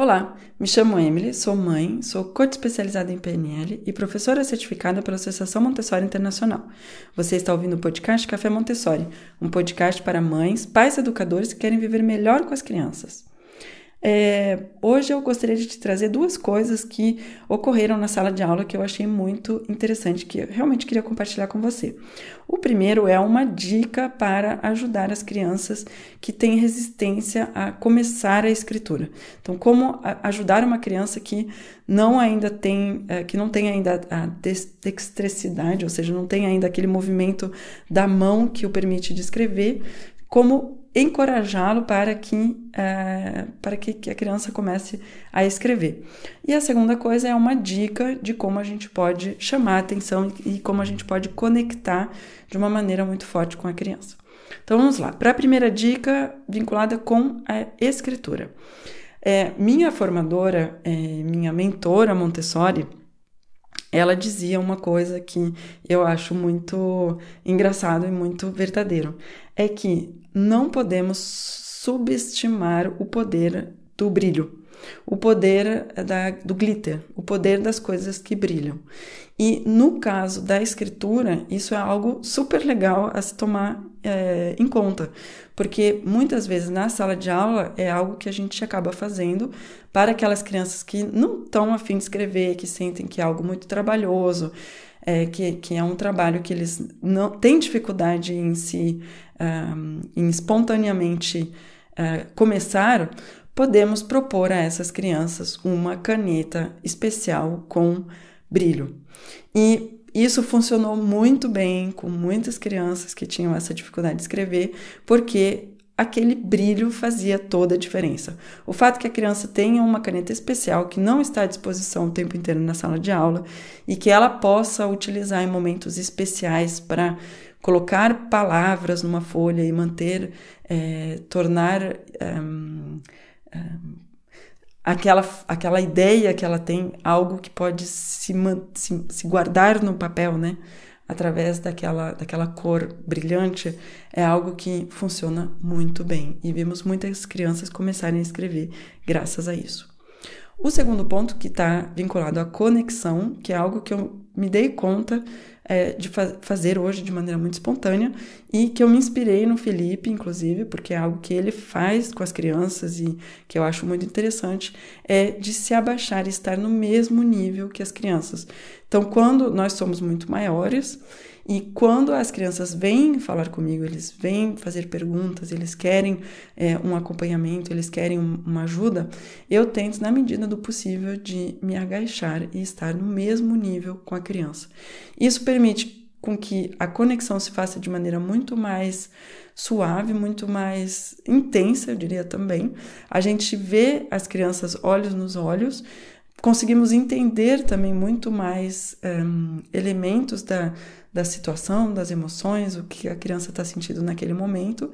Olá, me chamo Emily, sou mãe, sou coach especializada em PNL e professora certificada pela Associação Montessori Internacional. Você está ouvindo o podcast Café Montessori, um podcast para mães, pais educadores que querem viver melhor com as crianças. É, hoje eu gostaria de te trazer duas coisas que ocorreram na sala de aula que eu achei muito interessante, que eu realmente queria compartilhar com você. O primeiro é uma dica para ajudar as crianças que têm resistência a começar a escritura. Então, como ajudar uma criança que não ainda tem, é, que não tem ainda a dextricidade, ou seja, não tem ainda aquele movimento da mão que o permite de escrever, como encorajá-lo para que é, para que, que, a criança comece a escrever. E a segunda coisa é uma dica de como a gente pode chamar a atenção e, como a gente pode conectar de uma maneira muito forte com a criança. Então vamos lá. Para a primeira dica vinculada com a escritura. É, minha formadora, é, minha mentora Montessori, ela dizia uma coisa que eu acho muito engraçado e muito verdadeiro. É que não podemos subestimar o poder do brilho, o poder da, do glitter, o poder das coisas que brilham. E no caso da escritura, isso é algo super legal a se tomar é, em conta, porque muitas vezes na sala de aula é algo que a gente acaba fazendo para aquelas crianças que não estão afim de escrever, que sentem que é algo muito trabalhoso, é, que, que é um trabalho que eles não têm dificuldade em se um, em espontaneamente uh, começar, podemos propor a essas crianças uma caneta especial com brilho. E isso funcionou muito bem com muitas crianças que tinham essa dificuldade de escrever, porque aquele brilho fazia toda a diferença. O fato que a criança tenha uma caneta especial que não está à disposição o tempo inteiro na sala de aula e que ela possa utilizar em momentos especiais para colocar palavras numa folha e manter, é, tornar um, aquela, aquela ideia que ela tem algo que pode se, se, se guardar no papel, né? através daquela, daquela cor brilhante é algo que funciona muito bem e vimos muitas crianças começarem a escrever graças a isso. O segundo ponto que está vinculado à conexão, que é algo que eu me dei conta é, de fa fazer hoje de maneira muito espontânea e que eu me inspirei no Felipe, inclusive, porque é algo que ele faz com as crianças e que eu acho muito interessante, é de se abaixar e estar no mesmo nível que as crianças. Então, quando nós somos muito maiores, e quando as crianças vêm falar comigo, eles vêm fazer perguntas, eles querem é, um acompanhamento, eles querem uma ajuda, eu tento, na medida do possível, de me agachar e estar no mesmo nível com a criança. Isso permite com que a conexão se faça de maneira muito mais suave, muito mais intensa, eu diria também. A gente vê as crianças olhos nos olhos, conseguimos entender também muito mais um, elementos da, da situação, das emoções, o que a criança está sentindo naquele momento.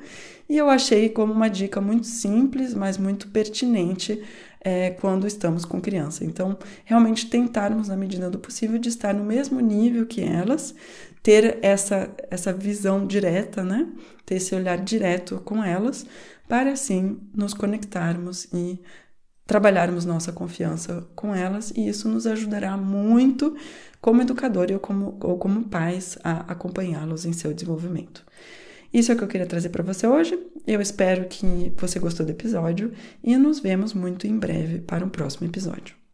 E eu achei como uma dica muito simples, mas muito pertinente é, quando estamos com criança. Então, realmente tentarmos, na medida do possível, de estar no mesmo nível que elas, ter essa, essa visão direta, né? Ter esse olhar direto com elas, para assim nos conectarmos e trabalharmos nossa confiança com elas e isso nos ajudará muito como educador ou como, ou como pais a acompanhá-los em seu desenvolvimento. Isso é o que eu queria trazer para você hoje. Eu espero que você gostou do episódio e nos vemos muito em breve para um próximo episódio.